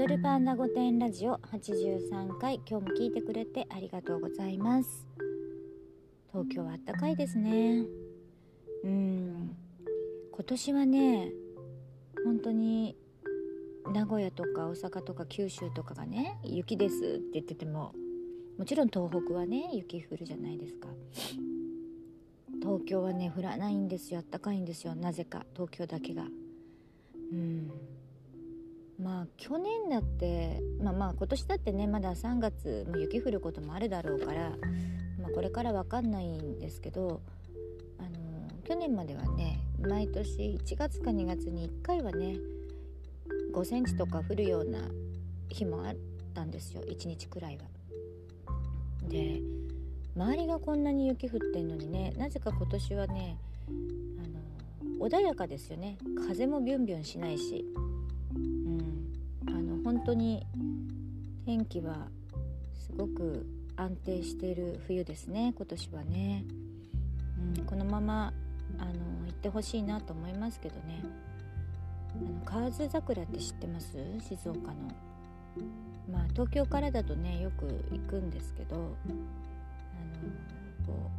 ドルパンダ御殿ラジオ83回今日も聞いてくれてありがとうございます。東京はあったかいですね。うん。今年はね本当に名古屋とか大阪とか九州とかがね雪ですって言っててももちろん東北はね雪降るじゃないですか。東京はね降らないんですよ。あったかいんですよ。なぜか。東京だけが。うん。まあ去年だってまあまあ今年だってねまだ3月も雪降ることもあるだろうから、まあ、これから分かんないんですけどあの去年まではね毎年1月か2月に1回はね5センチとか降るような日もあったんですよ1日くらいは。で周りがこんなに雪降ってんのにねなぜか今年はねあの穏やかですよね風もビュンビュンしないし、本当に天気はすごく安定している冬ですね今年はね、うん、このままあの行ってほしいなと思いますけどね。あの河津桜って知ってます？静岡の。まあ東京からだとねよく行くんですけどあのこ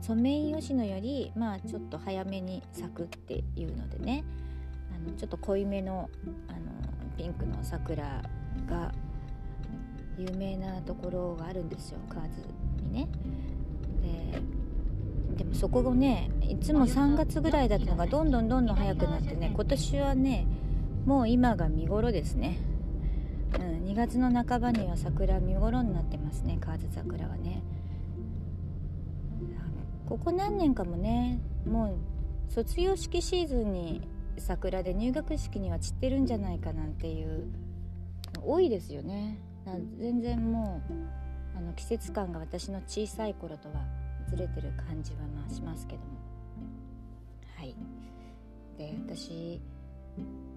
うソメイヨシノよりまあちょっと早めに咲くっていうのでね。あのちょっと濃いめのあのピンクの桜が有名なところがあるんですよ河津にね。ででもそこがねいつも3月ぐらいだったのがどんどんどんどん早くなってね今年はねもう今が見頃ですね、うん、2月の半ばには桜見頃になってますね河津桜はね。ここ何年かもねもう卒業式シーズンに桜で入学式には散ってるんじゃないかなんていう多いですよね。全然もうあの季節感が私の小さい頃とはずれてる感じはまあしますけども。はい。で私、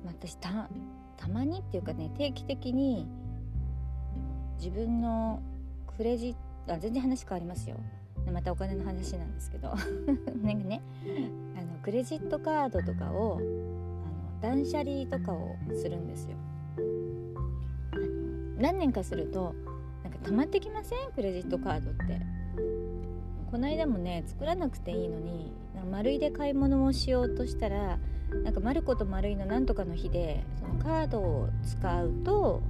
私たたまにっていうかね定期的に自分のクレジットあ全然話変わりますよ。またお金の話なんですけど。なんかねクレジットカードとかをあの断捨離とかをするんですよ。何年かするとなんか溜まってきません？クレジットカードって。この間もね作らなくていいのに丸いで買い物をしようとしたらなんか丸子と丸いのなんとかの日でそのカードを使うと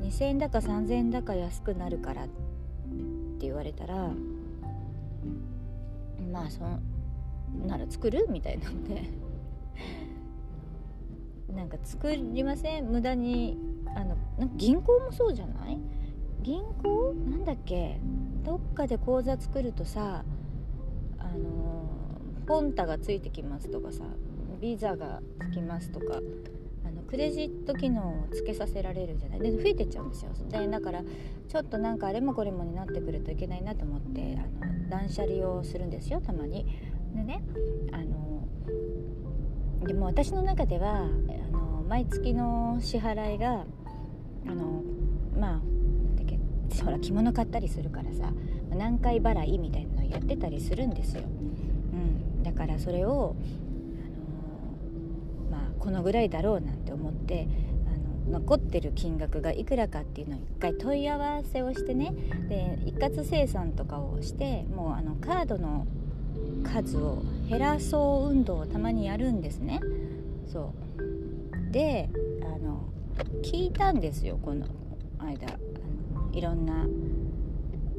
2000円だか3000円だか安くなるからって言われたらまあそなら作る？みたいなんで。なんか作りません？無駄にあの銀行もそうじゃない？銀行？なんだっけ？どっかで口座作るとさあのポンタがついてきますとかさビザがつきますとかあのクレジット機能をつけさせられるじゃない？で増えてっちゃうんですよ。でだからちょっとなんかあれもこれもになってくるといけないなと思ってあの断捨離をするんですよたまに。でねあのでも私の中ではあの毎月の支払いがあのまあほら着物買ったりするからさ何回払いみたいなのやってたりするんですよ、うん、だからそれを、あのまあ、このぐらいだろうなんて思ってあの残ってる金額がいくらかっていうのを一回問い合わせをしてねで一括生産とかをしてもうあのカードの数を減らそう運動をたまにやるんですね。そう。であの聞いたんですよこの間あのいろんな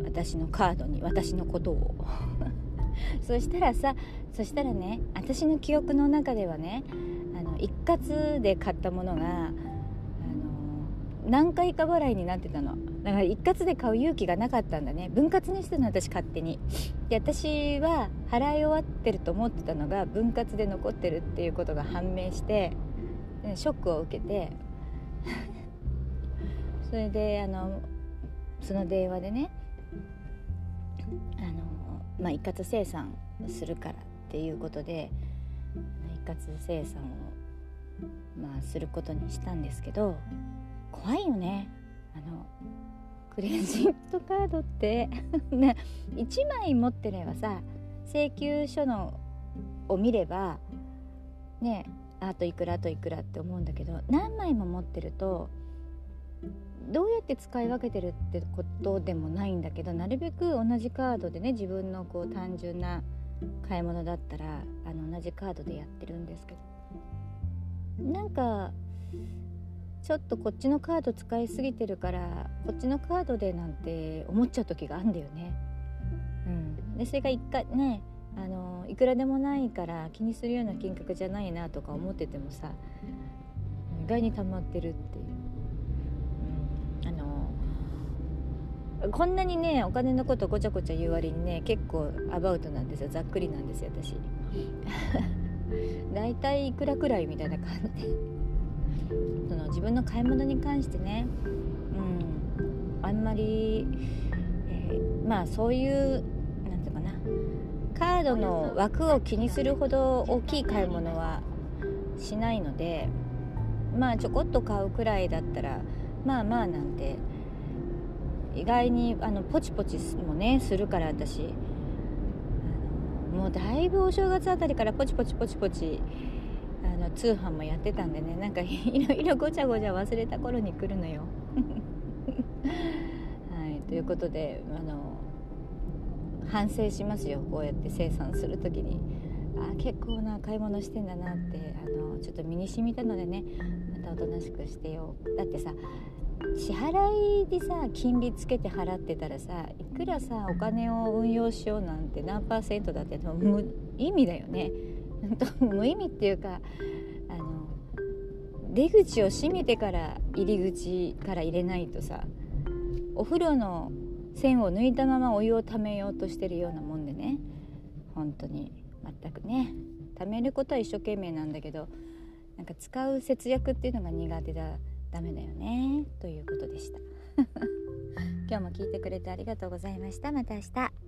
私のカードに私のことを。そしたらさそしたらね私の記憶の中ではねあの一括で買ったものがあの何回か払いになってたの。だから一括で買う勇気がなかったんだね。分割にしてたの私勝手に。で私は払い終わってると思ってたのが分割で残ってるっていうことが判明してショックを受けて。それであのその電話でねあの、まあ、一括生産するからっていうことで一括生産を、まあ、することにしたんですけど怖いよね。あのクレジットカードって ね1枚持ってればさ請求書のを見ればねあといくらあといくらって思うんだけど何枚も持ってるとどうやって使い分けてるってことでもないんだけどなるべく同じカードでね自分のこう単純な買い物だったらあの同じカードでやってるんですけど。なんかちょっとこっちのカード使いすぎてるからこっちのカードでなんて思っちゃう時があんだよね。うん、でそれが一回ねあのいくらでもないから気にするような金額じゃないなとか思っててもさ意外に溜まってるっていう。うん、あのこんなにねお金のことごちゃごちゃ言う割にね結構アバウトなんですよ。ざっくりなんですよ私。大体いくらくらいみたいな感じその自分の買い物に関してねうんあんまり、えー、まあそういう何て言うかなカードの枠を気にするほど大きい買い物はしないのでまあちょこっと買うくらいだったらまあまあなんて意外にあのポチポチもねするから私。もうだいぶお正月あたりからポチポチポチポチあの通販もやってたんでねなんかいろいろごちゃごちゃ忘れた頃に来るのよ。はい、ということであの反省しますよ。こうやって生産する時に。あ結構な買い物してんだなってあのちょっと身に染みたのでねまたおとなしくしてよだってさ支払いでさ金利つけて払ってたらさいくらさお金を運用しようなんて何パーセントだって意味だよね。無意味っていうかあの出口を閉めてから入り口から入れないとさお風呂の線を抜いたままお湯をためようとしてるようなもんでね。本当に。全くね。貯めることは一生懸命なんだけどなんか使う節約っていうのが苦手だ。ダメだよね。ということでした。今日も聞いてくれてありがとうございました。また明日。